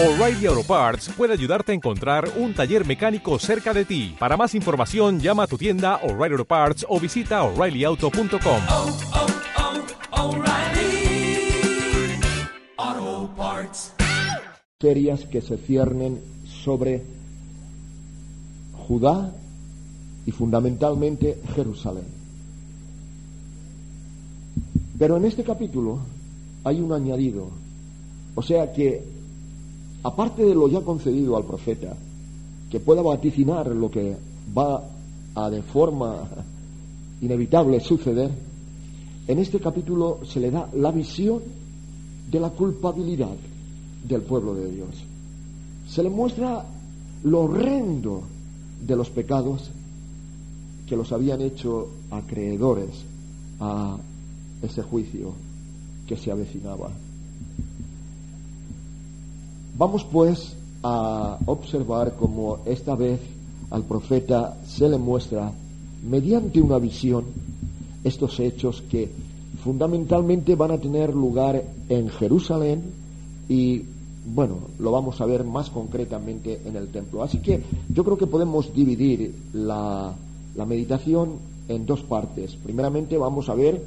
O'Reilly Auto Parts puede ayudarte a encontrar un taller mecánico cerca de ti. Para más información, llama a tu tienda O'Reilly Auto Parts o visita oreillyauto.com. oh, oh, O'Reilly Auto Parts. serias que se ciernen sobre Judá y fundamentalmente Jerusalén. Pero en este capítulo hay un añadido, o sea que aparte de lo ya concedido al profeta, que pueda vaticinar lo que va a de forma inevitable suceder, en este capítulo se le da la visión de la culpabilidad del pueblo de Dios. Se le muestra lo horrendo de los pecados que los habían hecho acreedores a ese juicio que se avecinaba. Vamos pues a observar cómo esta vez al profeta se le muestra mediante una visión estos hechos que fundamentalmente van a tener lugar en Jerusalén y bueno, lo vamos a ver más concretamente en el templo. Así que yo creo que podemos dividir la, meditación en dos partes. Primeramente vamos a ver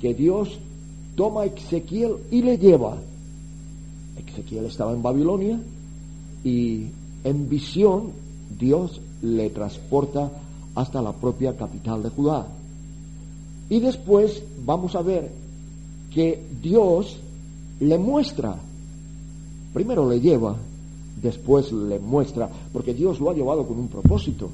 que Dios toma a Ezequiel y le lleva. Ezequiel estaba en Babilonia y en visión Dios le transporta hasta la propia capital de Judá. Y después vamos a ver que Dios le muestra, primero le lleva, después le muestra, porque Dios lo ha llevado con un propósito.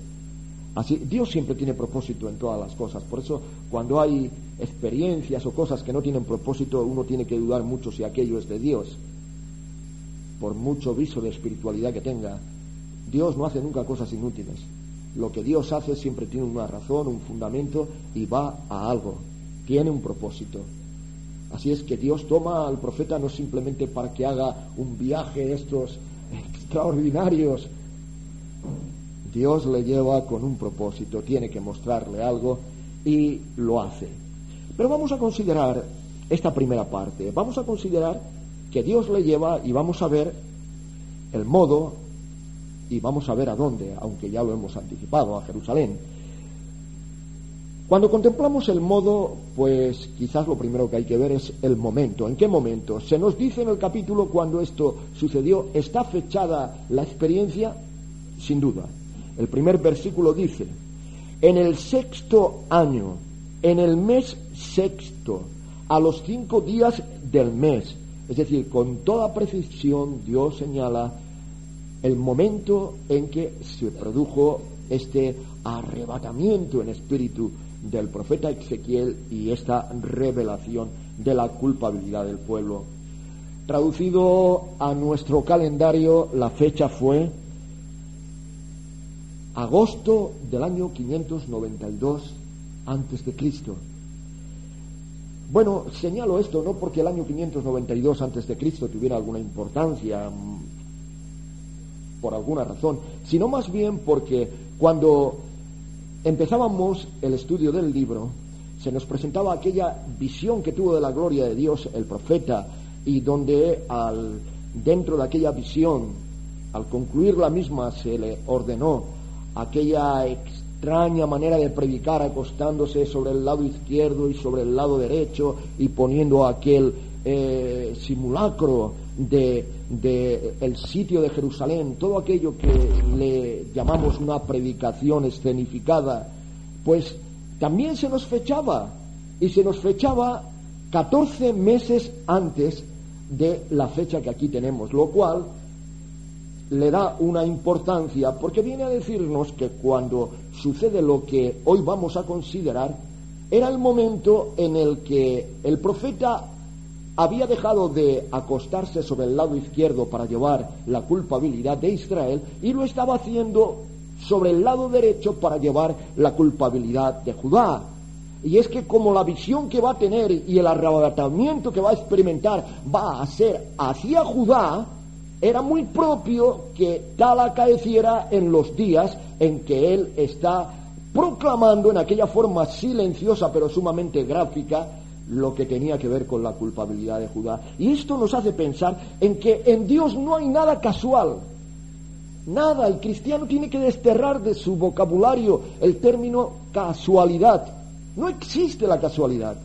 Así, Dios siempre tiene propósito en todas las cosas. Por eso, cuando hay experiencias o cosas que no tienen propósito, uno tiene que dudar mucho si aquello es de Dios. Por mucho viso de espiritualidad que tenga, Dios no hace nunca cosas inútiles. Lo que Dios hace siempre tiene una razón, un fundamento y va a algo. Tiene un propósito. Así es que Dios toma al profeta no simplemente para que haga un viaje de estos extraordinarios. Dios le lleva con un propósito, tiene que mostrarle algo y lo hace. Pero vamos a considerar esta primera parte. Vamos a considerar que Dios le lleva y vamos a ver el modo y vamos a ver a dónde, aunque ya lo hemos anticipado, a Jerusalén. Cuando contemplamos el modo, pues quizás lo primero que hay que ver es el momento. ¿En qué momento? Se nos dice en el capítulo cuando esto sucedió, ¿está fechada la experiencia? Sin duda. El primer versículo dice, en el sexto año, en el mes sexto, a los cinco días del mes, es decir, con toda precisión Dios señala el momento en que se produjo este arrebatamiento en espíritu del profeta Ezequiel y esta revelación de la culpabilidad del pueblo. Traducido a nuestro calendario, la fecha fue agosto del año 592 antes de Cristo. Bueno, señalo esto no porque el año 592 antes de Cristo tuviera alguna importancia por alguna razón, sino más bien porque cuando empezábamos el estudio del libro, se nos presentaba aquella visión que tuvo de la gloria de Dios el profeta y donde al, dentro de aquella visión, al concluir la misma, se le ordenó aquella extraña manera de predicar acostándose sobre el lado izquierdo y sobre el lado derecho y poniendo aquel eh, simulacro de, de, el sitio de Jerusalén, todo aquello que le llamamos una predicación escenificada, pues también se nos fechaba y se nos fechaba 14 meses antes de la fecha que aquí tenemos, lo cual le da una importancia porque viene a decirnos que cuando sucede lo que hoy vamos a considerar, era el momento en el que el profeta había dejado de acostarse sobre el lado izquierdo para llevar la culpabilidad de Israel y lo estaba haciendo sobre el lado derecho para llevar la culpabilidad de Judá. Y es que como la visión que va a tener y el arrebatamiento que va a experimentar va a ser hacia Judá, era muy propio que tal acaeciera en los días en que él está proclamando en aquella forma silenciosa pero sumamente gráfica lo que tenía que ver con la culpabilidad de Judá. Y esto nos hace pensar en que en Dios no hay nada casual. Nada, el cristiano tiene que desterrar de su vocabulario el término casualidad. No existe la casualidad.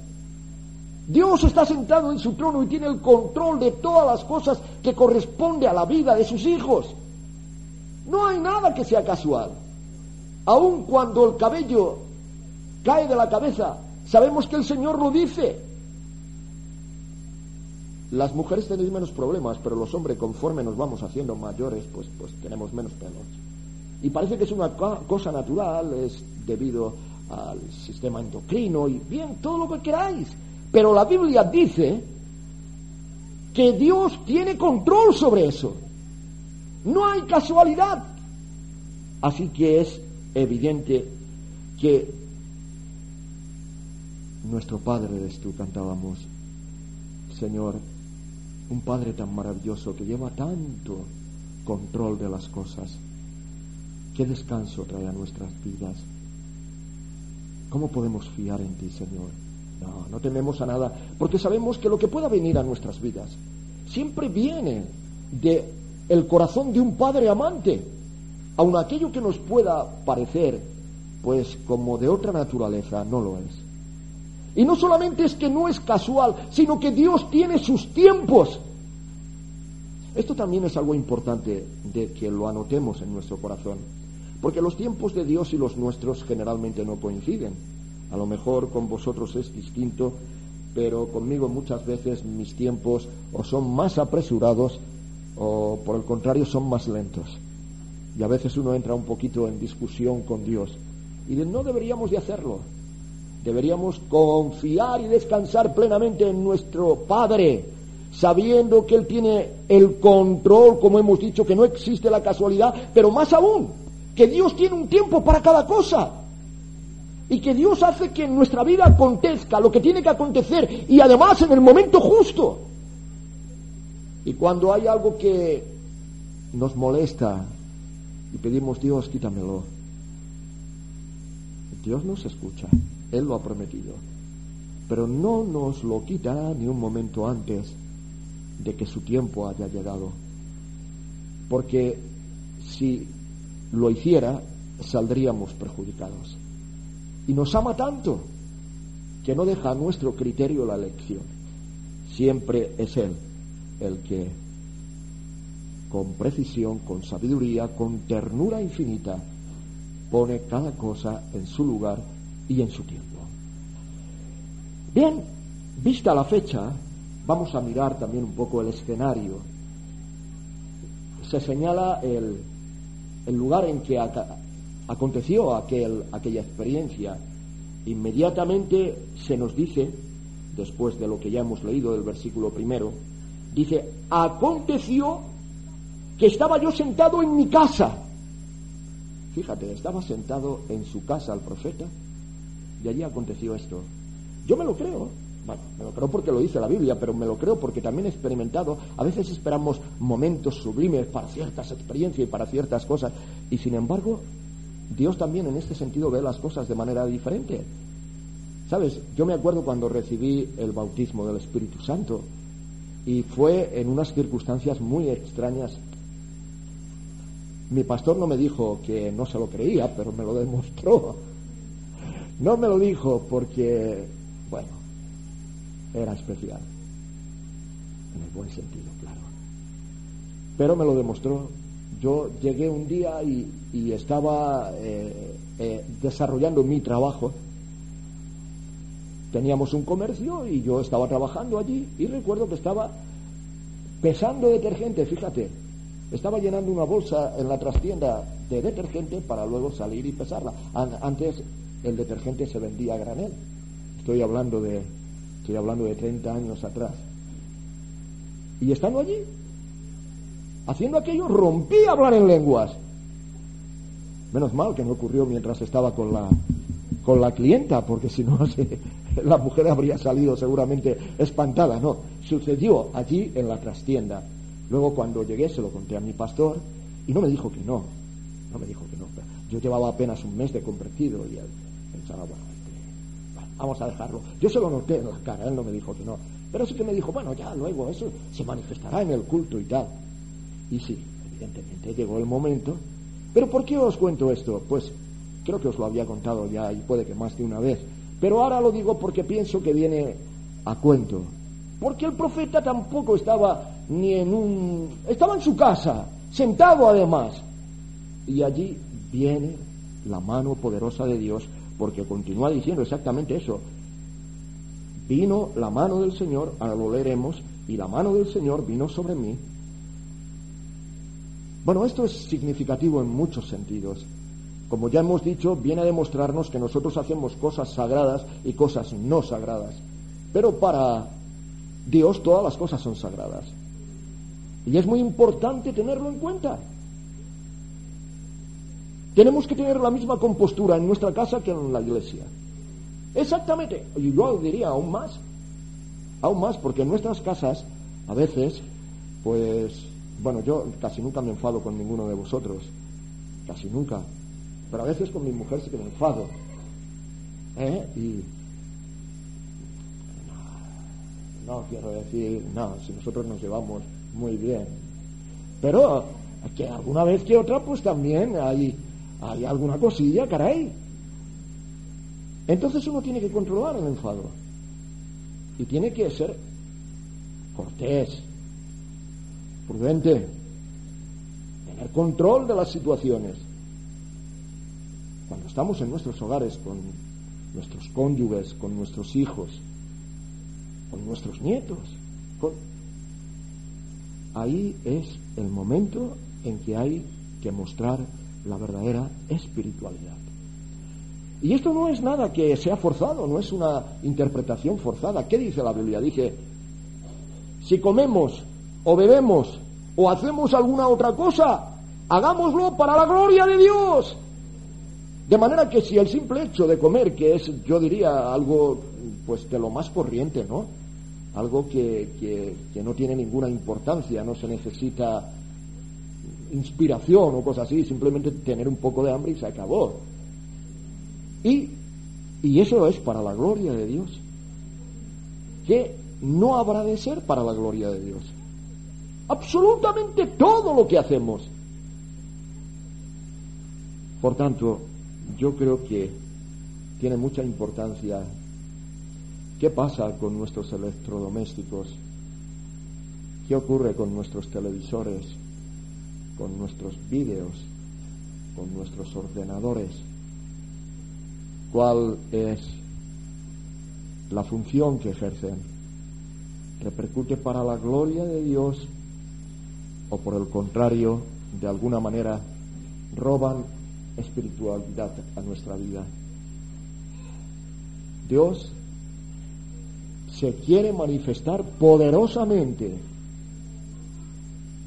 Dios está sentado en su trono y tiene el control de todas las cosas que corresponde a la vida de sus hijos. No hay nada que sea casual. Aun cuando el cabello cae de la cabeza, sabemos que el Señor lo dice. Las mujeres tenéis menos problemas, pero los hombres, conforme nos vamos haciendo mayores, pues, pues tenemos menos pelos. Y parece que es una cosa natural, es debido al sistema endocrino y bien, todo lo que queráis. Pero la Biblia dice que Dios tiene control sobre eso. No hay casualidad. Así que es evidente que nuestro Padre eres tú, cantábamos, Señor, un Padre tan maravilloso que lleva tanto control de las cosas. ¿Qué descanso trae a nuestras vidas? ¿Cómo podemos fiar en ti, Señor? No, no tememos a nada, porque sabemos que lo que pueda venir a nuestras vidas siempre viene de el corazón de un padre amante, aun aquello que nos pueda parecer pues como de otra naturaleza, no lo es. Y no solamente es que no es casual, sino que Dios tiene sus tiempos. Esto también es algo importante de que lo anotemos en nuestro corazón, porque los tiempos de Dios y los nuestros generalmente no coinciden. A lo mejor con vosotros es distinto, pero conmigo muchas veces mis tiempos o son más apresurados o por el contrario son más lentos. Y a veces uno entra un poquito en discusión con Dios. Y no deberíamos de hacerlo. Deberíamos confiar y descansar plenamente en nuestro Padre, sabiendo que Él tiene el control, como hemos dicho, que no existe la casualidad, pero más aún, que Dios tiene un tiempo para cada cosa. Y que Dios hace que en nuestra vida acontezca lo que tiene que acontecer y además en el momento justo. Y cuando hay algo que nos molesta y pedimos Dios, quítamelo, Dios nos escucha. Él lo ha prometido. Pero no nos lo quitará ni un momento antes de que su tiempo haya llegado. Porque si lo hiciera, saldríamos perjudicados. Y nos ama tanto que no deja a nuestro criterio la elección. Siempre es Él el que, con precisión, con sabiduría, con ternura infinita, pone cada cosa en su lugar y en su tiempo. Bien, vista la fecha, vamos a mirar también un poco el escenario. Se señala el, el lugar en que aconteció aquel, aquella experiencia. Inmediatamente se nos dice, después de lo que ya hemos leído del versículo primero, dice, aconteció que estaba yo sentado en mi casa. Fíjate, estaba sentado en su casa el profeta y allí aconteció esto. Yo me lo creo, bueno, me lo creo porque lo dice la Biblia, pero me lo creo porque también he experimentado, a veces esperamos momentos sublimes para ciertas experiencias y para ciertas cosas, y sin embargo, Dios también en este sentido ve las cosas de manera diferente. ¿Sabes? Yo me acuerdo cuando recibí el bautismo del Espíritu Santo, y fue en unas circunstancias muy extrañas. Mi pastor no me dijo que no se lo creía, pero me lo demostró. No me lo dijo porque, bueno, era especial, en el buen sentido, claro. Pero me lo demostró. Yo llegué un día y, estaba eh, eh, desarrollando mi trabajo. Teníamos un comercio y yo estaba trabajando allí y recuerdo que estaba pesando detergente, fíjate. Estaba llenando una bolsa en la trastienda de detergente para luego salir y pesarla. Antes el detergente se vendía a granel. Estoy hablando de, estoy hablando de 30 años atrás. Y estando allí, haciendo aquello, rompí a hablar en lenguas. Menos mal que no ocurrió mientras estaba con la, con la clienta, porque si no, la mujer habría salido seguramente espantada. No, sucedió allí en la trastienda. Luego cuando llegué se lo conté a mi pastor y no me dijo que no. No me dijo que no. Yo llevaba apenas un mes de convertido y él pensaba, bueno, este, vamos a dejarlo. Yo se lo noté en la cara, él no me dijo que no. Pero sí que me dijo, bueno, ya luego eso se manifestará en el culto y tal. Y sí, evidentemente llegó el momento. Pero ¿por qué os cuento esto? Pues creo que os lo había contado ya y puede que más de una vez. Pero ahora lo digo porque pienso que viene a cuento. Porque el profeta tampoco estaba ni en un... estaba en su casa, sentado además. Y allí viene la mano poderosa de Dios, porque continúa diciendo exactamente eso. Vino la mano del Señor, ahora lo leeremos, y la mano del Señor vino sobre mí. Bueno, esto es significativo en muchos sentidos. Como ya hemos dicho, viene a demostrarnos que nosotros hacemos cosas sagradas y cosas no sagradas. Pero para Dios todas las cosas son sagradas. Y es muy importante tenerlo en cuenta. Tenemos que tener la misma compostura en nuestra casa que en la iglesia. Exactamente. Y yo diría aún más. Aún más, porque en nuestras casas, a veces, pues, bueno, yo casi nunca me enfado con ninguno de vosotros. Casi nunca. Pero a veces con mi mujer sí que me enfado. ¿Eh? Y. No, quiero decir, no, si nosotros nos llevamos muy bien. Pero que alguna vez que otra, pues también hay hay alguna cosilla, caray. Entonces uno tiene que controlar el enfado. Y tiene que ser cortés, prudente, tener control de las situaciones. Cuando estamos en nuestros hogares con nuestros cónyuges, con nuestros hijos, con nuestros nietos, ahí es el momento en que hay que mostrar la verdadera espiritualidad. Y esto no es nada que sea forzado, no es una interpretación forzada. ¿Qué dice la Biblia? Dice, si comemos o bebemos o hacemos alguna otra cosa, hagámoslo para la gloria de Dios. De manera que si el simple hecho de comer, que es, yo diría, algo pues de lo más corriente, ¿no? Algo que, que, no tiene ninguna importancia, no se necesita inspiración o cosas así, simplemente tener un poco de hambre y se acabó. Y, y eso es para la gloria de Dios. Que no habrá de ser para la gloria de Dios. Absolutamente todo lo que hacemos. Por tanto, yo creo que tiene mucha importancia qué pasa con nuestros electrodomésticos, qué ocurre con nuestros televisores, con nuestros vídeos, con nuestros ordenadores, cuál es la función que ejercen. ¿Repercute para la gloria de Dios o por el contrario, de alguna manera, roban espiritualidad a nuestra vida? Dios se quiere manifestar poderosamente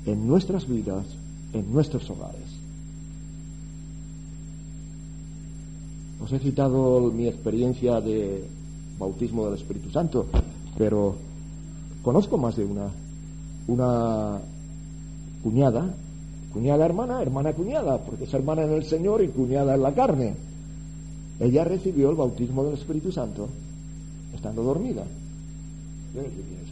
en nuestras vidas en nuestros hogares. Os he citado mi experiencia de bautismo del Espíritu Santo, pero conozco más de una. Una cuñada, cuñada hermana, hermana cuñada, porque es hermana en el Señor y cuñada en la carne. Ella recibió el bautismo del Espíritu Santo estando dormida.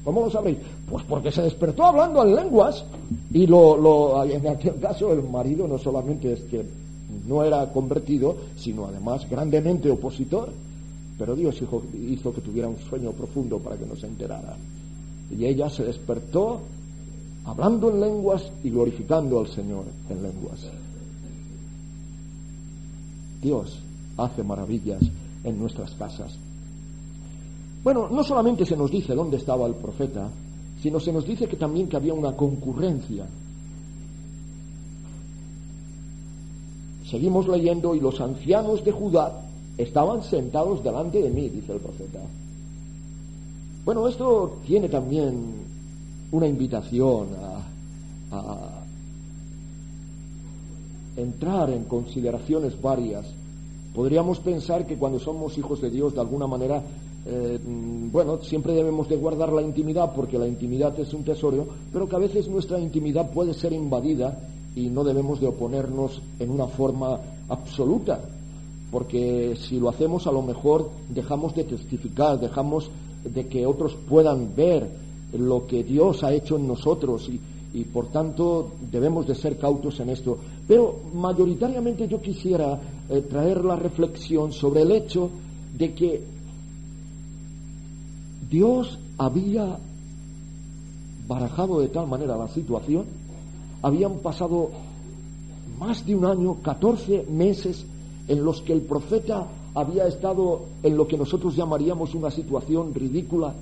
¿Cómo lo sabéis? Pues porque se despertó hablando en lenguas y lo, lo, en aquel caso el marido no solamente es que no era convertido, sino además grandemente opositor. Pero Dios hizo, hizo que tuviera un sueño profundo para que no se enterara. Y ella se despertó hablando en lenguas y glorificando al Señor en lenguas. Dios hace maravillas en nuestras casas. Bueno, no solamente se nos dice dónde estaba el profeta, sino se nos dice que también que había una concurrencia. Seguimos leyendo y los ancianos de Judá estaban sentados delante de mí, dice el profeta. Bueno, esto tiene también una invitación a, entrar en consideraciones varias. Podríamos pensar que cuando somos hijos de Dios, de alguna manera, eh, bueno, siempre debemos de guardar la intimidad porque la intimidad es un tesoro, pero que a veces nuestra intimidad puede ser invadida y no debemos de oponernos en una forma absoluta, porque si lo hacemos a lo mejor dejamos de testificar, dejamos de que otros puedan ver lo que Dios ha hecho en nosotros y, y por tanto debemos de ser cautos en esto. Pero mayoritariamente yo quisiera eh, traer la reflexión sobre el hecho de que Dios había barajado de tal manera la situación, habían pasado más de un año, 14 meses en los que el profeta había estado en lo que nosotros llamaríamos una situación ridícula,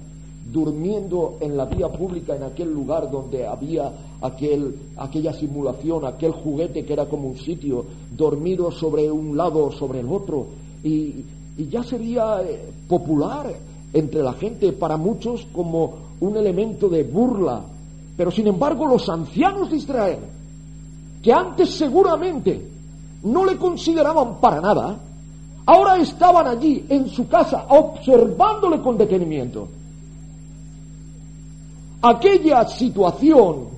durmiendo en la vía pública en aquel lugar donde había aquel, aquella simulación, aquel juguete que era como un sitio, dormido sobre un lado o sobre el otro, y, ya sería eh, popular entre la gente, para muchos como un elemento de burla. Pero sin embargo los ancianos de Israel, que antes seguramente no le consideraban para nada, ahora estaban allí en su casa observándole con detenimiento. Aquella situación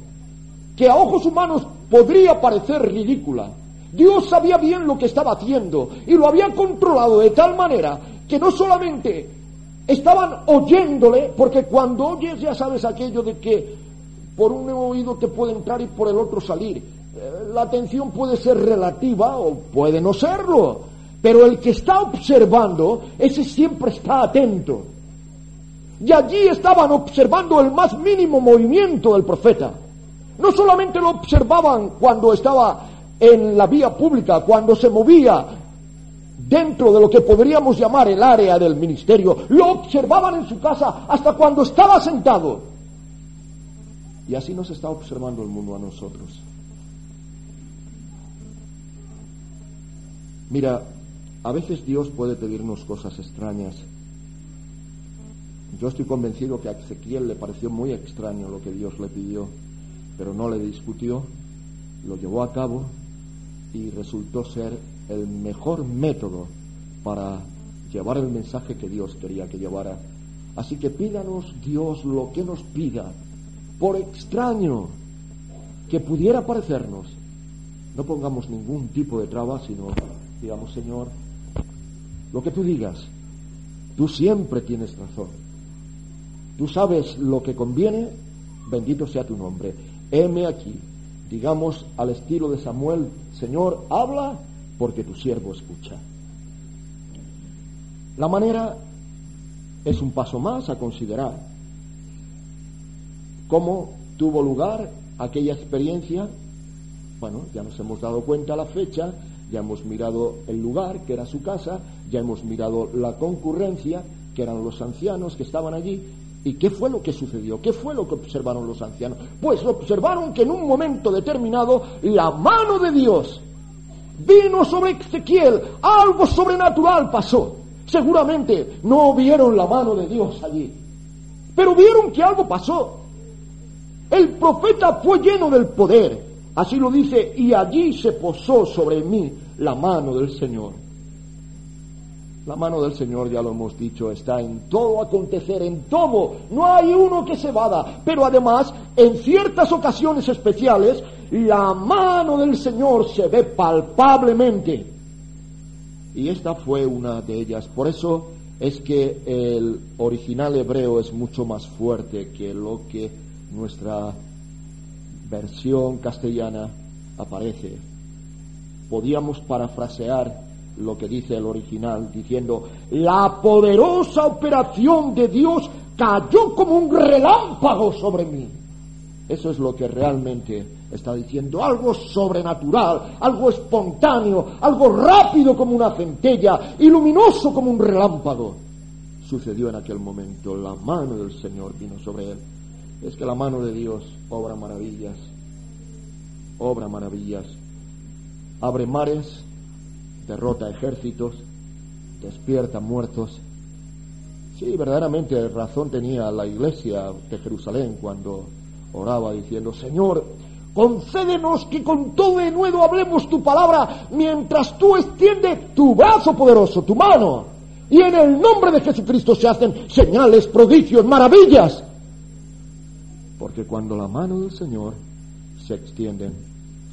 que a ojos humanos podría parecer ridícula, Dios sabía bien lo que estaba haciendo y lo había controlado de tal manera que no solamente estaban oyéndole, porque cuando oyes ya sabes aquello de que por un oído te puede entrar y por el otro salir. Eh, la atención puede ser relativa o puede no serlo, pero el que está observando, ese siempre está atento. Y allí estaban observando el más mínimo movimiento del profeta. No solamente lo observaban cuando estaba en la vía pública, cuando se movía dentro de lo que podríamos llamar el área del ministerio, lo observaban en su casa hasta cuando estaba sentado. Y así nos está observando el mundo a nosotros. Mira, a veces Dios puede pedirnos cosas extrañas. Yo estoy convencido que a Ezequiel le pareció muy extraño lo que Dios le pidió, pero no le discutió, lo llevó a cabo y resultó ser el mejor método para llevar el mensaje que Dios quería que llevara. Así que pídanos Dios lo que nos pida, por extraño que pudiera parecernos. No pongamos ningún tipo de traba, sino digamos, Señor, lo que tú digas, tú siempre tienes razón. Tú sabes lo que conviene, bendito sea tu nombre. Heme aquí, digamos al estilo de Samuel, Señor, habla porque tu siervo escucha. La manera es un paso más a considerar. ¿Cómo tuvo lugar aquella experiencia? Bueno, ya nos hemos dado cuenta la fecha, ya hemos mirado el lugar, que era su casa, ya hemos mirado la concurrencia, que eran los ancianos que estaban allí. ¿Y qué fue lo que sucedió? ¿Qué fue lo que observaron los ancianos? Pues observaron que en un momento determinado la mano de Dios vino sobre Ezequiel, algo sobrenatural pasó. Seguramente no vieron la mano de Dios allí, pero vieron que algo pasó. El profeta fue lleno del poder, así lo dice, y allí se posó sobre mí la mano del Señor. La mano del Señor, ya lo hemos dicho, está en todo acontecer, en todo. No hay uno que se vada. Pero además, en ciertas ocasiones especiales, la mano del Señor se ve palpablemente. Y esta fue una de ellas. Por eso es que el original hebreo es mucho más fuerte que lo que nuestra versión castellana aparece. Podíamos parafrasear lo que dice el original, diciendo, la poderosa operación de Dios cayó como un relámpago sobre mí. Eso es lo que realmente está diciendo, algo sobrenatural, algo espontáneo, algo rápido como una centella y luminoso como un relámpago. Sucedió en aquel momento, la mano del Señor vino sobre él. Es que la mano de Dios obra maravillas, obra maravillas, abre mares, derrota ejércitos, despierta muertos. Sí, verdaderamente razón tenía la iglesia de Jerusalén cuando oraba diciendo, Señor, concédenos que con todo denuedo hablemos tu palabra mientras tú extiendes tu brazo poderoso, tu mano. Y en el nombre de Jesucristo se hacen señales, prodigios, maravillas. Porque cuando la mano del Señor se extiende,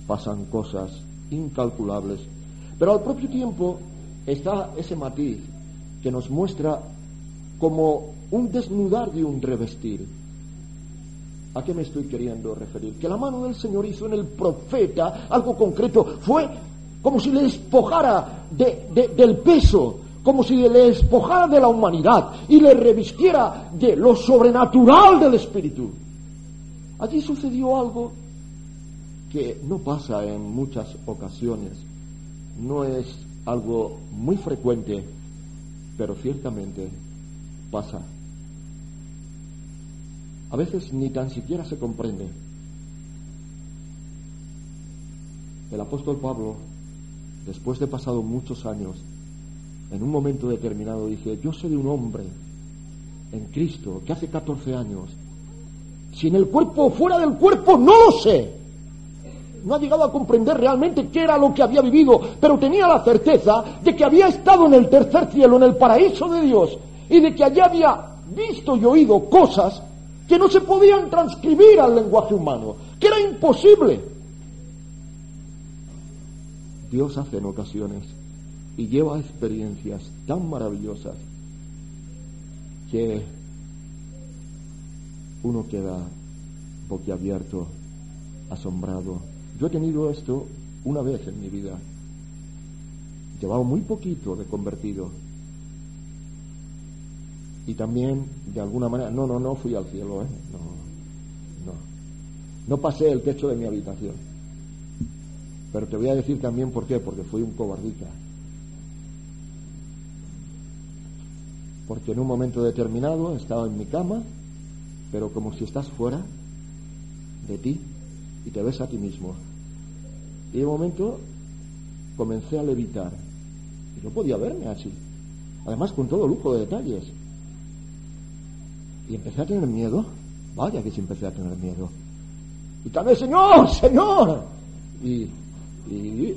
pasan cosas incalculables pero al propio tiempo está ese matiz que nos muestra como un desnudar de un revestir. ¿A qué me estoy queriendo referir? Que la mano del Señor hizo en el profeta algo concreto. Fue como si le despojara de- de- del peso, como si le despojara de la humanidad y le revistiera de lo sobrenatural del Espíritu. Allí sucedió algo que no pasa en muchas ocasiones, no es algo muy frecuente, pero ciertamente pasa. A veces ni tan siquiera se comprende. El apóstol Pablo, después de pasado muchos años, en un momento determinado dice, yo sé de un hombre en Cristo que hace 14 años, si en el cuerpo o fuera del cuerpo, no lo sé. No ha llegado a comprender realmente qué era lo que había vivido, pero tenía la certeza de que había estado en el tercer cielo, en el paraíso de Dios, y de que allí había visto y oído cosas que no se podían transcribir al lenguaje humano, que era imposible. Dios hace en ocasiones y lleva experiencias tan maravillosas que uno queda boquiabierto, asombrado. Yo he tenido esto una vez en mi vida. Llevaba muy poquito de convertido. Y también, de alguna manera, no, no, no fui al cielo, ¿eh? No, no. No pasé el techo de mi habitación. Pero te voy a decir también por qué, porque fui un cobardica. Porque en un momento determinado estaba en mi cama, pero como si estás fuera de ti y te ves a ti mismo. Y de momento comencé a levitar. Y no podía verme así. Además con todo lujo de detalles. Y empecé a tener miedo. Vaya que sí empecé a tener miedo. Y también, Señor, Señor. Y, y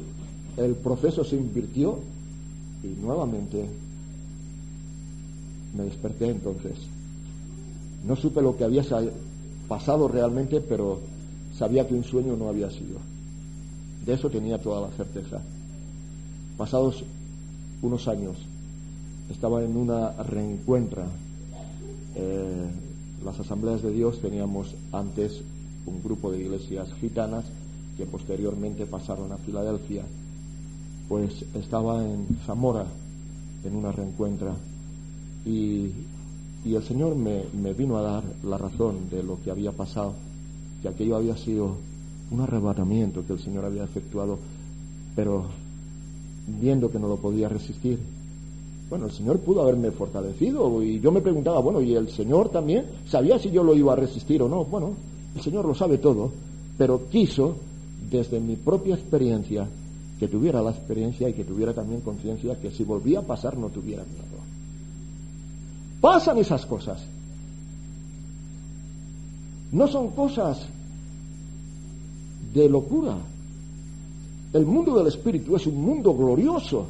el proceso se invirtió y nuevamente me desperté entonces. No supe lo que había sa- pasado realmente, pero sabía que un sueño no había sido. De eso tenía toda la certeza. Pasados unos años, estaba en una reencuentra. Eh, las asambleas de Dios teníamos antes un grupo de iglesias gitanas que posteriormente pasaron a Filadelfia. Pues estaba en Zamora en una reencuentra y, y el Señor me, me vino a dar la razón de lo que había pasado, que aquello había sido un arrebatamiento que el Señor había efectuado, pero viendo que no lo podía resistir, bueno, el Señor pudo haberme fortalecido y yo me preguntaba, bueno, ¿y el Señor también sabía si yo lo iba a resistir o no? Bueno, el Señor lo sabe todo, pero quiso, desde mi propia experiencia, que tuviera la experiencia y que tuviera también conciencia que si volvía a pasar no tuviera miedo. Pasan esas cosas. No son cosas de locura. El mundo del espíritu es un mundo glorioso.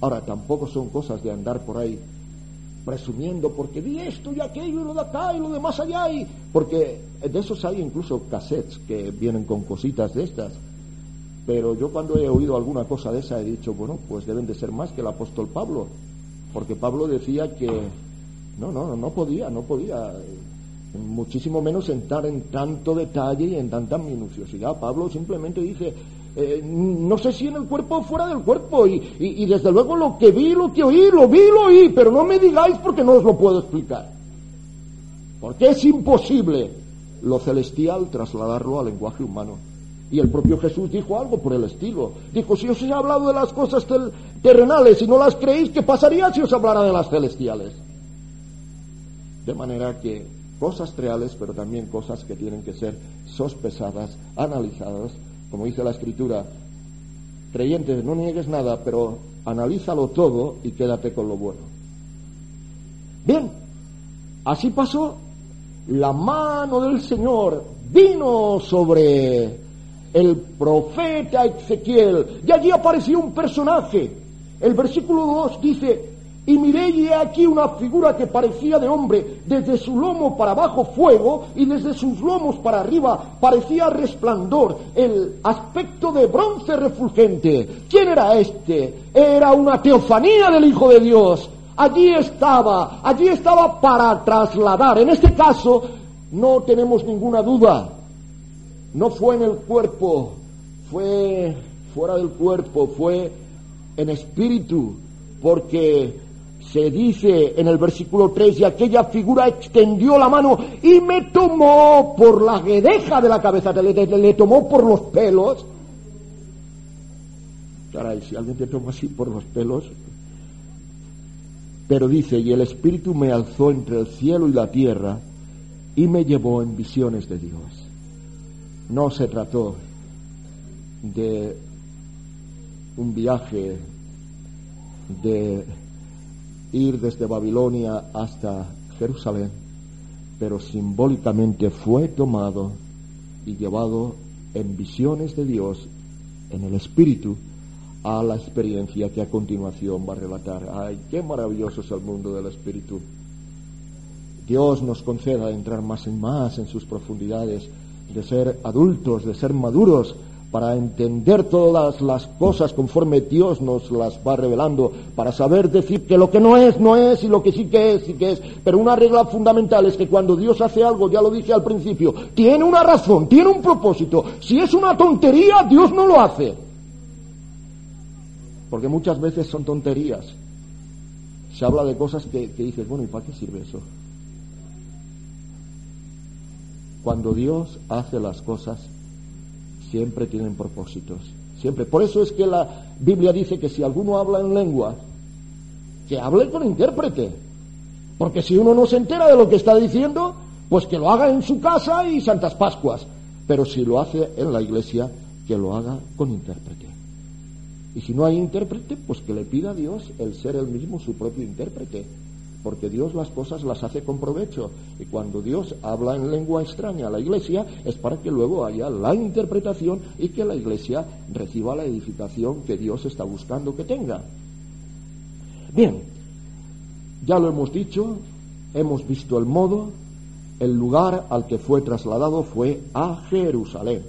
Ahora, tampoco son cosas de andar por ahí presumiendo porque di esto y aquello y lo de acá y lo de más allá y porque de esos hay incluso cassettes que vienen con cositas de estas pero yo cuando he oído alguna cosa de esa he dicho bueno pues deben de ser más que el apóstol Pablo porque Pablo decía que no no no podía no podía muchísimo menos entrar en tanto detalle y en tanta minuciosidad Pablo simplemente dice eh, no sé si en el cuerpo o fuera del cuerpo y, y- y desde luego lo que vi, lo que oí, lo vi, lo oí, pero no me digáis porque no os lo puedo explicar. Porque es imposible lo celestial trasladarlo al lenguaje humano. Y el propio Jesús dijo algo por el estilo. Dijo, si os he hablado de las cosas terrenales y no las creéis, ¿qué pasaría si os hablara de las celestiales? De manera que cosas reales, pero también cosas que tienen que ser sospesadas, analizadas, como dice la Escritura. Creyentes, no niegues nada, pero analízalo todo y quédate con lo bueno. Bien, así pasó. La mano del Señor vino sobre el profeta Ezequiel y allí apareció un personaje. El versículo 2 dice Y miré y he aquí una figura que parecía de hombre, desde su lomo para abajo fuego y desde sus lomos para arriba parecía resplandor, el aspecto de bronce refulgente. ¿Quién era este? Era una teofanía del Hijo de Dios. Allí estaba, allí estaba para trasladar. En este caso no tenemos ninguna duda. No fue en el cuerpo, fue fuera del cuerpo, fue en espíritu, porque se dice en el versículo 3, y aquella figura extendió la mano y me tomó por la guedeja de la cabeza, le, le- le tomó por los pelos. Caray, si alguien te toma así por los pelos. Pero dice, y el Espíritu me alzó entre el cielo y la tierra y me llevó en visiones de Dios. No se trató de un viaje de ir desde Babilonia hasta Jerusalén, pero simbólicamente fue tomado y llevado en visiones de Dios, en el Espíritu, a la experiencia que a continuación va a relatar. ¡Ay, qué maravilloso es el mundo del Espíritu! Dios nos conceda entrar más en más en sus profundidades, de ser adultos, de ser maduros, para entender todas las cosas conforme Dios nos las va revelando, para saber decir que lo que no es, no es, y lo que sí que es, sí que es. Pero una regla fundamental es que cuando Dios hace algo, ya lo dije al principio, tiene una razón, tiene un propósito. Si es una tontería, Dios no lo hace. Porque muchas veces son tonterías. Se habla de cosas que, que dices, bueno, ¿y para qué sirve eso? Cuando Dios hace las cosas, siempre tienen propósitos. Siempre. Por eso es que la Biblia dice que si alguno habla en lengua, que hable con intérprete. Porque si uno no se entera de lo que está diciendo, pues que lo haga en su casa y Santas Pascuas. Pero si lo hace en la iglesia, que lo haga con intérprete. Y si no hay intérprete, pues que le pida a Dios el ser él mismo su propio intérprete. Porque Dios las cosas las hace con provecho. Y cuando Dios habla en lengua extraña a la iglesia, es para que luego haya la interpretación y que la iglesia reciba la edificación que Dios está buscando que tenga. Bien, ya lo hemos dicho, hemos visto el modo, el lugar al que fue trasladado fue a Jerusalén,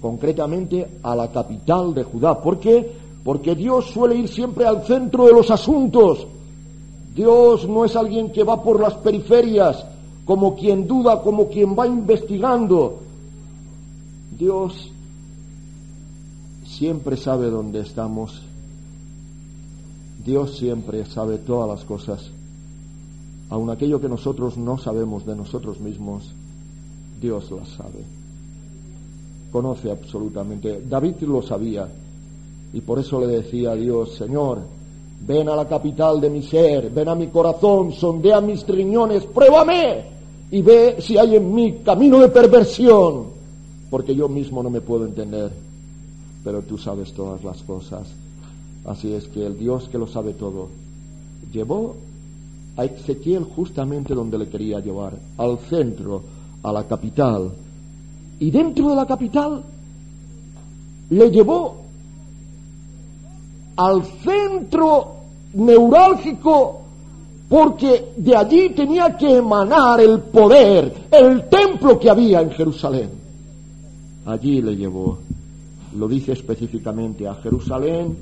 concretamente a la capital de Judá. ¿Por qué? Porque Dios suele ir siempre al centro de los asuntos. Dios no es alguien que va por las periferias, como quien duda, como quien va investigando. Dios siempre sabe dónde estamos. Dios siempre sabe todas las cosas. Aun aquello que nosotros no sabemos de nosotros mismos, Dios las sabe. Conoce absolutamente. David lo sabía y por eso le decía a Dios, Señor, ven a la capital de mi ser, ven a mi corazón, sondea mis riñones, pruébame y ve si hay en mí camino de perversión, porque yo mismo no me puedo entender, pero tú sabes todas las cosas. Así es que el Dios que lo sabe todo llevó a Ezequiel justamente donde le quería llevar, al centro, a la capital. Y dentro de la capital le llevó al centro neurálgico porque de allí tenía que emanar el poder, el templo que había en Jerusalén. Allí le llevó, lo dice específicamente, a Jerusalén,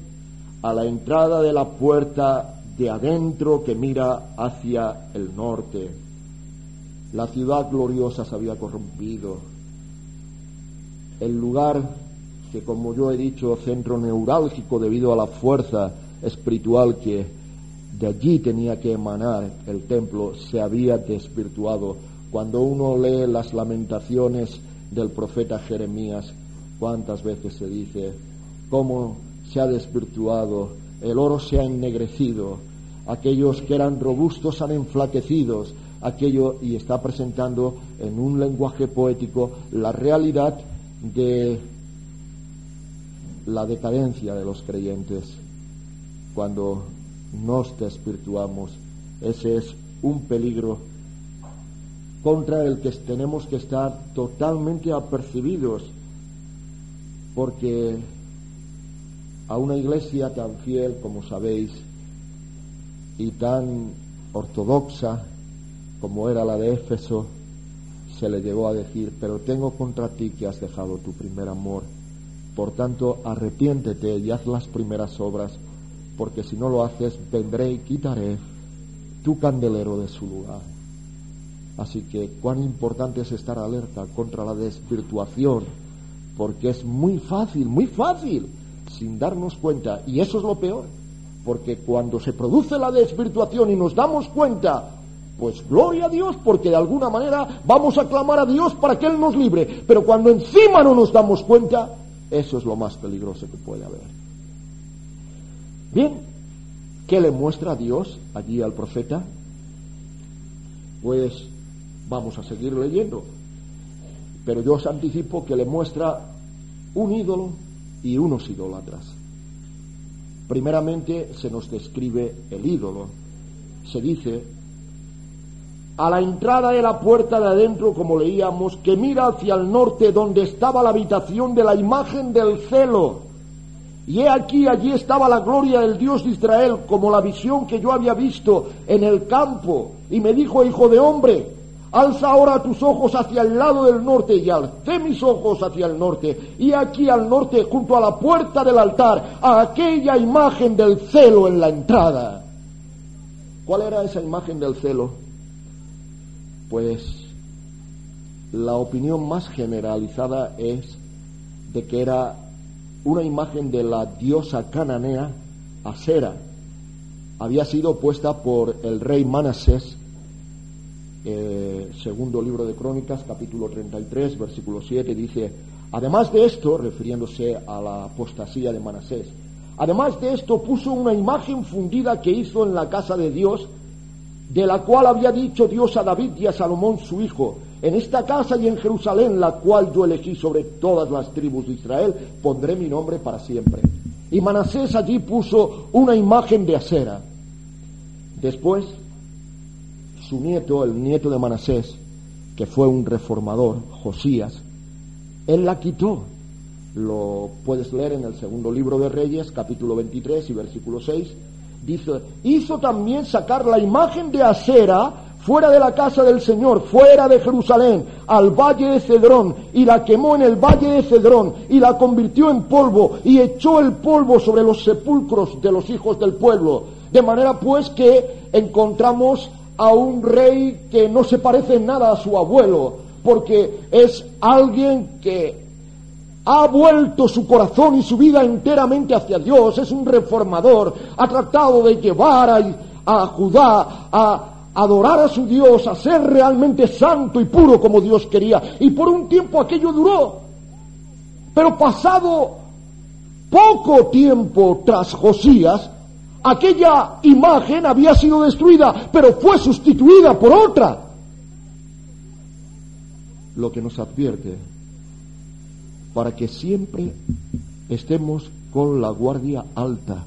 a la entrada de la puerta de adentro que mira hacia el norte. La ciudad gloriosa se había corrompido. El lugar que, como yo he dicho, centro neurálgico debido a la fuerza espiritual que de allí tenía que emanar el templo, se había desvirtuado. Cuando uno lee las lamentaciones del profeta Jeremías, cuántas veces se dice cómo se ha desvirtuado, el oro se ha ennegrecido, aquellos que eran robustos han enflaquecidos, aquello y está presentando en un lenguaje poético la realidad de la decadencia de los creyentes cuando nos desvirtuamos. Ese es un peligro contra el que tenemos que estar totalmente apercibidos, porque a una iglesia tan fiel como sabéis, y tan ortodoxa como era la de Éfeso, se le llegó a decir, pero tengo contra ti que has dejado tu primer amor. Por tanto, arrepiéntete y haz las primeras obras, porque si no lo haces, vendré y quitaré tu candelero de su lugar. Así que cuán importante es estar alerta contra la desvirtuación, porque es muy fácil, muy fácil, sin darnos cuenta, y eso es lo peor, porque cuando se produce la desvirtuación y nos damos cuenta, pues gloria a Dios, porque de alguna manera vamos a clamar a Dios para que Él nos libre, pero cuando encima no nos damos cuenta, eso es lo más peligroso que puede haber. Bien, ¿qué le muestra Dios allí al profeta? Pues vamos a seguir leyendo, pero yo os anticipo que le muestra un ídolo y unos idólatras. Primeramente se nos describe el ídolo. Se dice, a la entrada de la puerta de adentro, como leíamos, que mira hacia el norte donde estaba la habitación de la imagen del celo. Y he aquí, allí estaba la gloria del Dios de Israel, como la visión que yo había visto en el campo. Y me dijo, hijo de hombre, Alza ahora tus ojos hacia el lado del norte y alcé mis ojos hacia el norte. Y aquí al norte, junto a la puerta del altar, a aquella imagen del celo en la entrada. ¿Cuál era esa imagen del celo? Pues la opinión más generalizada es de que era una imagen de la diosa cananea Asera. Había sido puesta por el rey Manasés eh, segundo libro de Crónicas, capítulo 33, versículo 7, dice, además de esto, refiriéndose a la apostasía de Manasés, además de esto puso una imagen fundida que hizo en la casa de Dios, de la cual había dicho Dios a David y a Salomón su hijo, en esta casa y en Jerusalén, la cual yo elegí sobre todas las tribus de Israel, pondré mi nombre para siempre. Y Manasés allí puso una imagen de acera. Después, su nieto, el nieto de Manasés, que fue un reformador, Josías, él la quitó. Lo puedes leer en el segundo libro de Reyes, capítulo 23 y versículo 6. Dice, hizo también sacar la imagen de Asera fuera de la casa del Señor, fuera de Jerusalén, al valle de Cedrón, y la quemó en el valle de Cedrón, y la convirtió en polvo, y echó el polvo sobre los sepulcros de los hijos del pueblo. De manera pues que encontramos a un rey que no se parece en nada a su abuelo, porque es alguien que ha vuelto su corazón y su vida enteramente hacia Dios, es un reformador, ha tratado de llevar a, Judá a adorar a su Dios, a ser realmente santo y puro como Dios quería. Y por un tiempo aquello duró. Pero pasado poco tiempo tras Josías, aquella imagen había sido destruida, pero fue sustituida por otra. Lo que nos advierte para que siempre estemos con la guardia alta,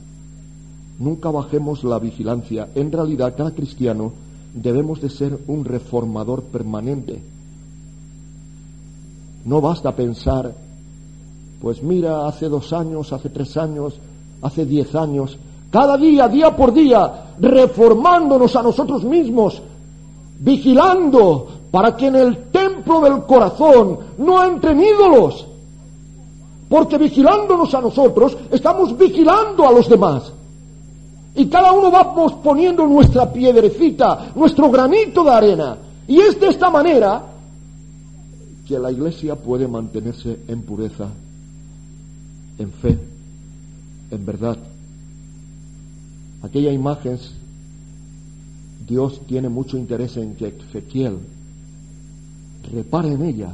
nunca bajemos la vigilancia. En realidad, cada cristiano debemos de ser un reformador permanente. No basta pensar, pues mira, hace dos años, hace tres años, hace diez años, cada día, día por día, reformándonos a nosotros mismos, vigilando para que en el templo del corazón no entren ídolos. Porque vigilándonos a nosotros, estamos vigilando a los demás. Y cada uno vamos poniendo nuestra piedrecita, nuestro granito de arena. Y es de esta manera que la iglesia puede mantenerse en pureza, en fe, en verdad aquella imagen, Dios tiene mucho interés en que Ezequiel repare en ella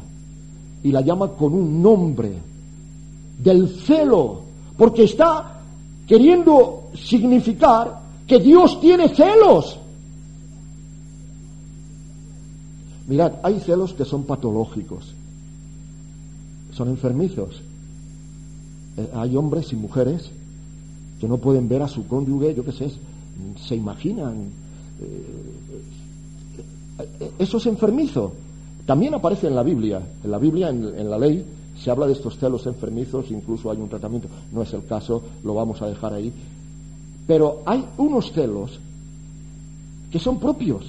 y la llama con un nombre del celo, porque está queriendo significar que Dios tiene celos. Mirad, hay celos que son patológicos, son enfermizos. Eh, hay hombres y mujeres que no pueden ver a su cónyuge, yo qué sé, se imaginan. Eh, eso es enfermizo. También aparece en la Biblia. En la Biblia, en, la ley, se habla de estos celos enfermizos, incluso hay un tratamiento. No es el caso, lo vamos a dejar ahí. Pero hay unos celos que son propios.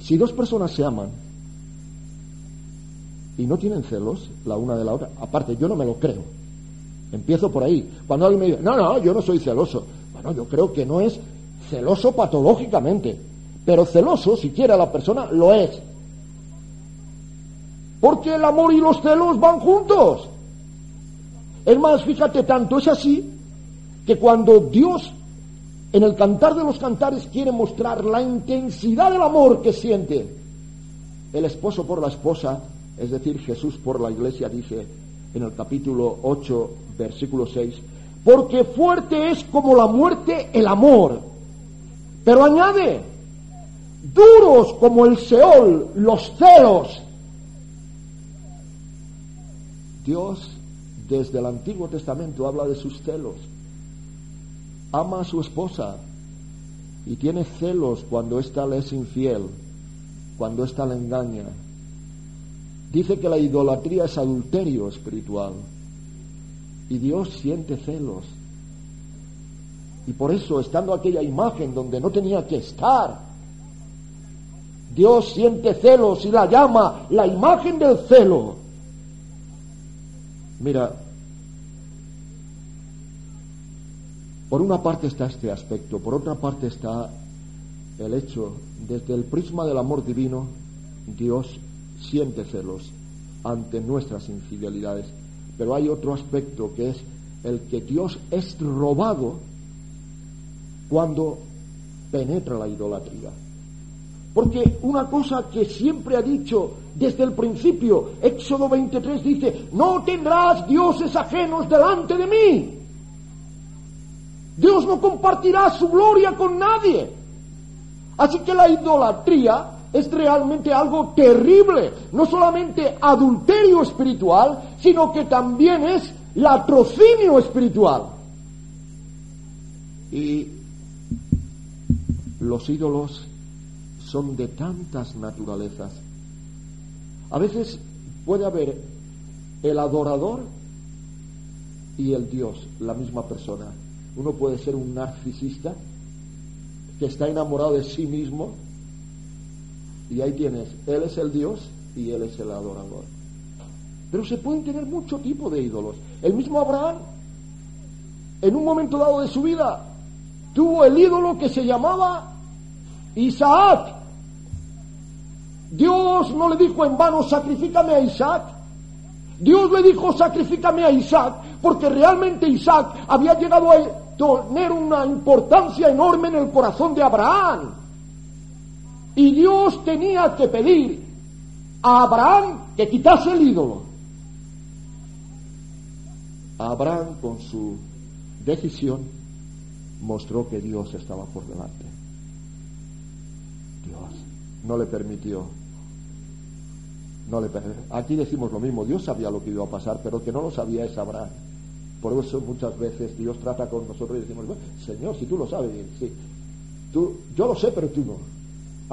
Si dos personas se aman y no tienen celos la una de la otra, aparte yo no me lo creo. Empiezo por ahí. Cuando alguien me dice, no, no, yo no soy celoso. Bueno, yo creo que no es celoso patológicamente, pero celoso, si quiere la persona, lo es. Porque el amor y los celos van juntos. Es más, fíjate, tanto es así que cuando Dios en el cantar de los cantares quiere mostrar la intensidad del amor que siente el esposo por la esposa, es decir, Jesús por la iglesia, dice en el capítulo 8, versículo 6, porque fuerte es como la muerte el amor. Pero añade, duros como el Seol, los celos. Dios desde el Antiguo Testamento habla de sus celos. Ama a su esposa y tiene celos cuando ésta le es infiel, cuando ésta le engaña. Dice que la idolatría es adulterio espiritual y Dios siente celos. Y por eso, estando aquella imagen donde no tenía que estar, Dios siente celos y la llama la imagen del celo. Mira, por una parte está este aspecto, por otra parte está el hecho, desde el prisma del amor divino, Dios siente celos ante nuestras infidelidades. Pero hay otro aspecto que es el que Dios es robado cuando penetra la idolatría. Porque una cosa que siempre ha dicho desde el principio, Éxodo 23 dice, no tendrás dioses ajenos delante de mí. Dios no compartirá su gloria con nadie. Así que la idolatría es realmente algo terrible, no solamente adulterio espiritual, sino que también es latrocinio espiritual. Y los ídolos son de tantas naturalezas. A veces puede haber el adorador y el Dios, la misma persona. Uno puede ser un narcisista que está enamorado de sí mismo y ahí tienes, Él es el Dios y Él es el adorador. Pero se pueden tener mucho tipo de ídolos. El mismo Abraham, en un momento dado de su vida, tuvo el ídolo que se llamaba Isaac. Dios no le dijo en vano, sacrifícame a Isaac. Dios le dijo, sacrifícame a Isaac, porque realmente Isaac había llegado a tener una importancia enorme en el corazón de Abraham. Y Dios tenía que pedir a Abraham que quitase el ídolo. Abraham con su decisión mostró que Dios estaba por delante. Dios no le permitió. No le Aquí decimos lo mismo, Dios sabía lo que iba a pasar, pero que no lo sabía es Abraham. Por eso muchas veces Dios trata con nosotros y decimos, Señor, si tú lo sabes, sí. Tú, yo lo sé, pero tú no.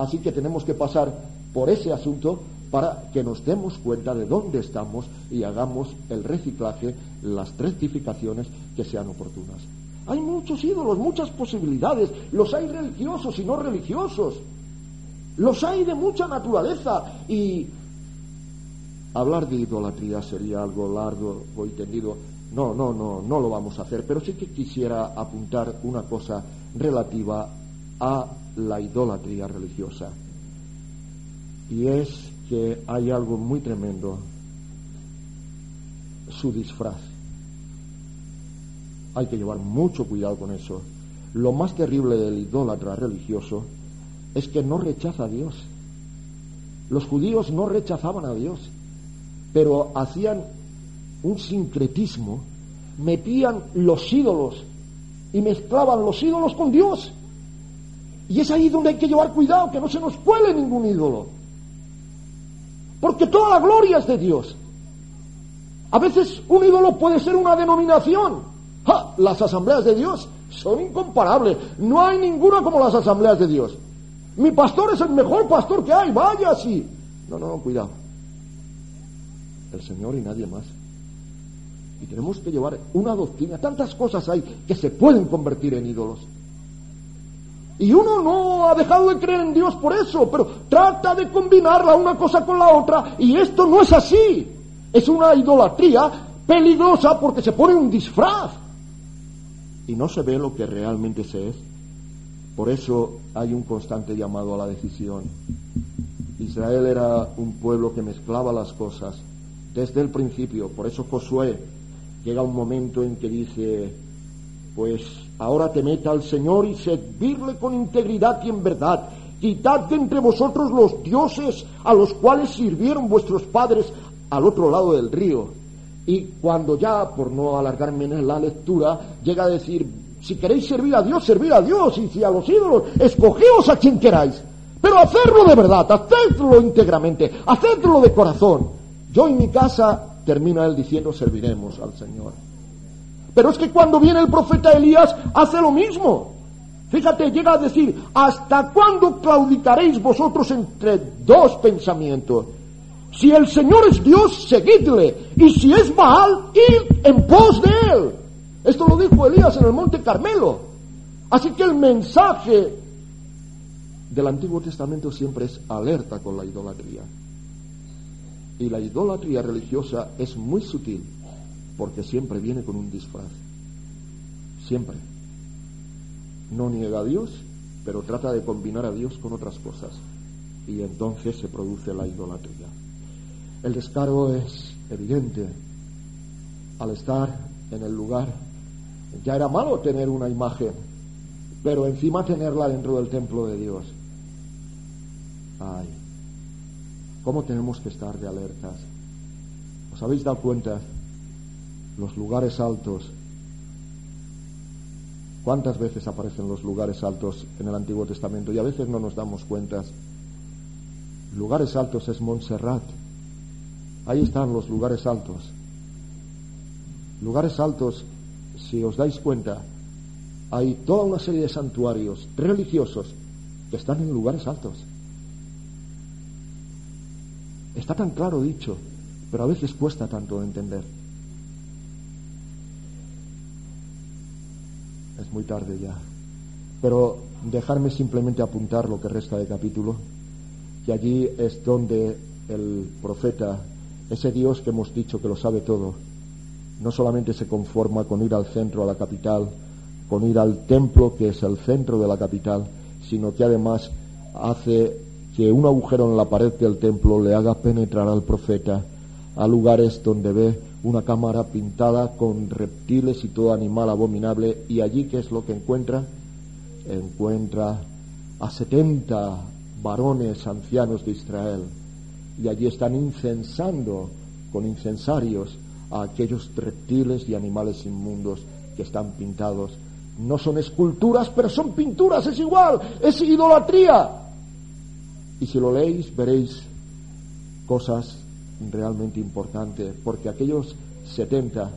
Así que tenemos que pasar por ese asunto para que nos demos cuenta de dónde estamos y hagamos el reciclaje, las rectificaciones que sean oportunas. Hay muchos ídolos, muchas posibilidades. Los hay religiosos y no religiosos. Los hay de mucha naturaleza y hablar de idolatría sería algo largo o entendido. No, no, no, no lo vamos a hacer, pero sí que quisiera apuntar una cosa relativa a la idolatría religiosa. Y es que hay algo muy tremendo, su disfraz. Hay que llevar mucho cuidado con eso. Lo más terrible del idólatra religioso es que no rechaza a Dios. Los judíos no rechazaban a Dios, pero hacían un sincretismo, metían los ídolos y mezclaban los ídolos con Dios. Y es ahí donde hay que llevar cuidado, que no se nos cuele ningún ídolo. Porque toda la gloria es de Dios. A veces un ídolo puede ser una denominación. Las asambleas de Dios son incomparables. No hay ninguna como las asambleas de Dios. Mi pastor es el mejor pastor que hay, vaya así. No, no, cuidado. El Señor y nadie más. Y tenemos que llevar una doctrina. Tantas cosas hay que se pueden convertir en ídolos. Y uno no ha dejado de creer en Dios por eso, pero trata de combinar la una cosa con la otra y esto no es así. Es una idolatría peligrosa porque se pone un disfraz y no se ve lo que realmente se es. Por eso hay un constante llamado a la decisión. Israel era un pueblo que mezclaba las cosas desde el principio. Por eso Josué llega un momento en que dice, pues ahora temed al Señor y servirle con integridad y en verdad. Quitad de entre vosotros los dioses a los cuales sirvieron vuestros padres al otro lado del río. Y cuando ya, por no alargarme en la lectura, llega a decir, si queréis servir a Dios, servir a Dios, y si a los ídolos, escogeos a quien queráis. Pero hacerlo de verdad, hacedlo íntegramente, hacedlo de corazón. Yo en mi casa, termina él diciendo, serviremos al Señor. Pero es que cuando viene el profeta Elías hace lo mismo. Fíjate, llega a decir, ¿hasta cuándo claudicaréis vosotros entre dos pensamientos? Si el Señor es Dios, seguidle. Y si es Baal, id en pos de él. Esto lo dijo Elías en el monte Carmelo. Así que el mensaje del Antiguo Testamento siempre es alerta con la idolatría. Y la idolatría religiosa es muy sutil porque siempre viene con un disfraz. Siempre. No niega a Dios, pero trata de combinar a Dios con otras cosas. Y entonces se produce la idolatría. El descaro es evidente. Al estar en el lugar, ya era malo tener una imagen, pero encima tenerla dentro del templo de Dios. Ay, ¿cómo tenemos que estar de alertas? ¿Os habéis dado cuenta los lugares altos. ¿Cuántas veces aparecen los lugares altos en el Antiguo Testamento? Y a veces no nos damos cuenta. Lugares altos es Montserrat. Ahí están los lugares altos. Lugares altos, si os dais cuenta, hay toda una serie de santuarios religiosos que están en lugares altos. Está tan claro dicho, pero a veces cuesta tanto entender. es muy tarde ya. Pero dejarme simplemente apuntar lo que resta de capítulo, que allí es donde el profeta, ese Dios que hemos dicho que lo sabe todo, no solamente se conforma con ir al centro, a la capital, con ir al templo que es el centro de la capital, sino que además hace que un agujero en la pared del templo le haga penetrar al profeta a lugares donde ve una cámara pintada con reptiles y todo animal abominable, y allí, ¿qué es lo que encuentra? Encuentra a setenta varones ancianos de Israel, y allí están incensando con incensarios a aquellos reptiles y animales inmundos que están pintados. No son esculturas, pero son pinturas, es igual, es idolatría. Y si lo leéis, veréis cosas realmente importante, porque aquellos 70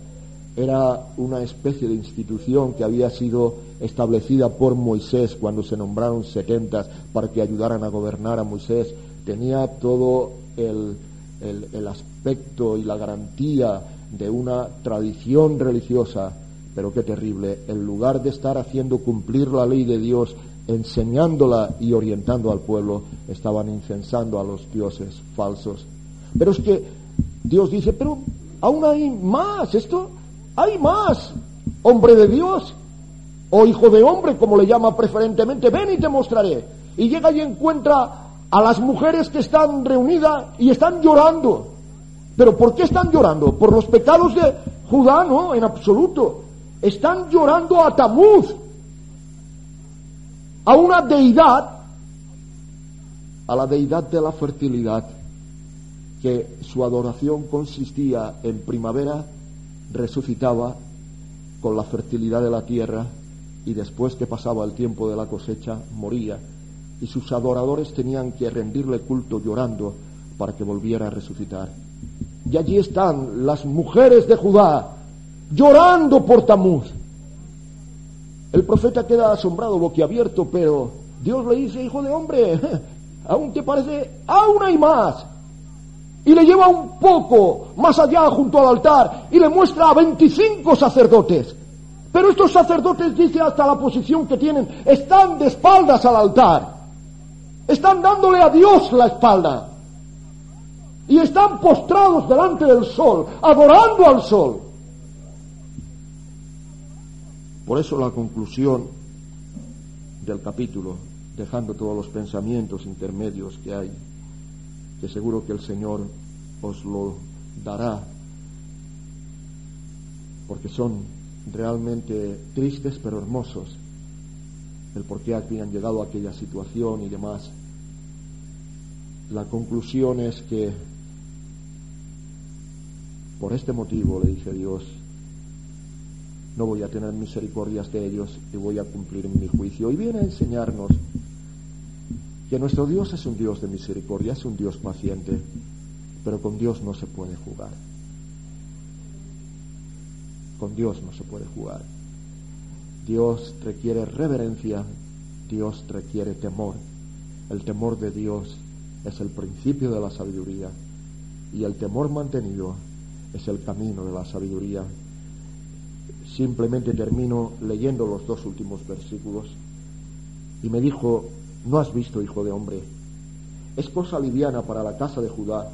era una especie de institución que había sido establecida por Moisés cuando se nombraron 70 para que ayudaran a gobernar a Moisés. Tenía todo el, el aspecto y la garantía de una tradición religiosa, pero qué terrible, en lugar de estar haciendo cumplir la ley de Dios, enseñándola y orientando al pueblo, estaban incensando a los dioses falsos pero es que Dios dice, pero aún hay más, esto, hay más, hombre de Dios, o hijo de hombre, como le llama preferentemente, ven y te mostraré. Y llega y encuentra a las mujeres que están reunidas y están llorando. ¿Pero por qué están llorando? ¿Por los pecados de Judá? No, en absoluto. Están llorando a Tamuz, a una deidad, a la deidad de la fertilidad que su adoración consistía en primavera, resucitaba con la fertilidad de la tierra y después que pasaba el tiempo de la cosecha moría y sus adoradores tenían que rendirle culto llorando para que volviera a resucitar. Y allí están las mujeres de Judá llorando por Tamuz. El profeta queda asombrado, boquiabierto, pero Dios le dice, hijo de hombre, aún te parece, aún hay más y le lleva un poco más allá junto al altar y le muestra a 25 sacerdotes. Pero estos sacerdotes, dice hasta la posición que tienen, están de espaldas al altar. Están dándole a Dios la espalda. Y están postrados delante del sol, adorando al sol. Por eso la conclusión del capítulo, dejando todos los pensamientos intermedios que hay, que seguro que el Señor os lo dará, porque son realmente tristes pero hermosos, el por qué habían llegado a aquella situación y demás. La conclusión es que por este motivo, le dice Dios, no voy a tener misericordias de ellos y voy a cumplir mi juicio. Y viene a enseñarnos que nuestro Dios es un Dios de misericordia, es un Dios paciente, pero con Dios no se puede jugar. Con Dios no se puede jugar. Dios requiere reverencia, Dios requiere temor. El temor de Dios es el principio de la sabiduría y el temor mantenido es el camino de la sabiduría. Simplemente termino leyendo los dos últimos versículos y me dijo, ¿no has visto, hijo de hombre? Es cosa liviana para la casa de Judá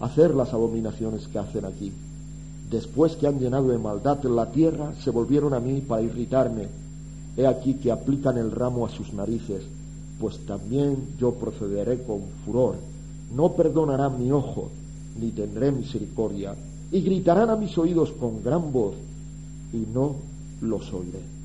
hacer las abominaciones que hacen aquí después que han llenado de maldad la tierra, se volvieron a mí para irritarme. He aquí que aplican el ramo a sus narices, pues también yo procederé con furor. No perdonará mi ojo, ni tendré misericordia, y gritarán a mis oídos con gran voz, y no los oiré.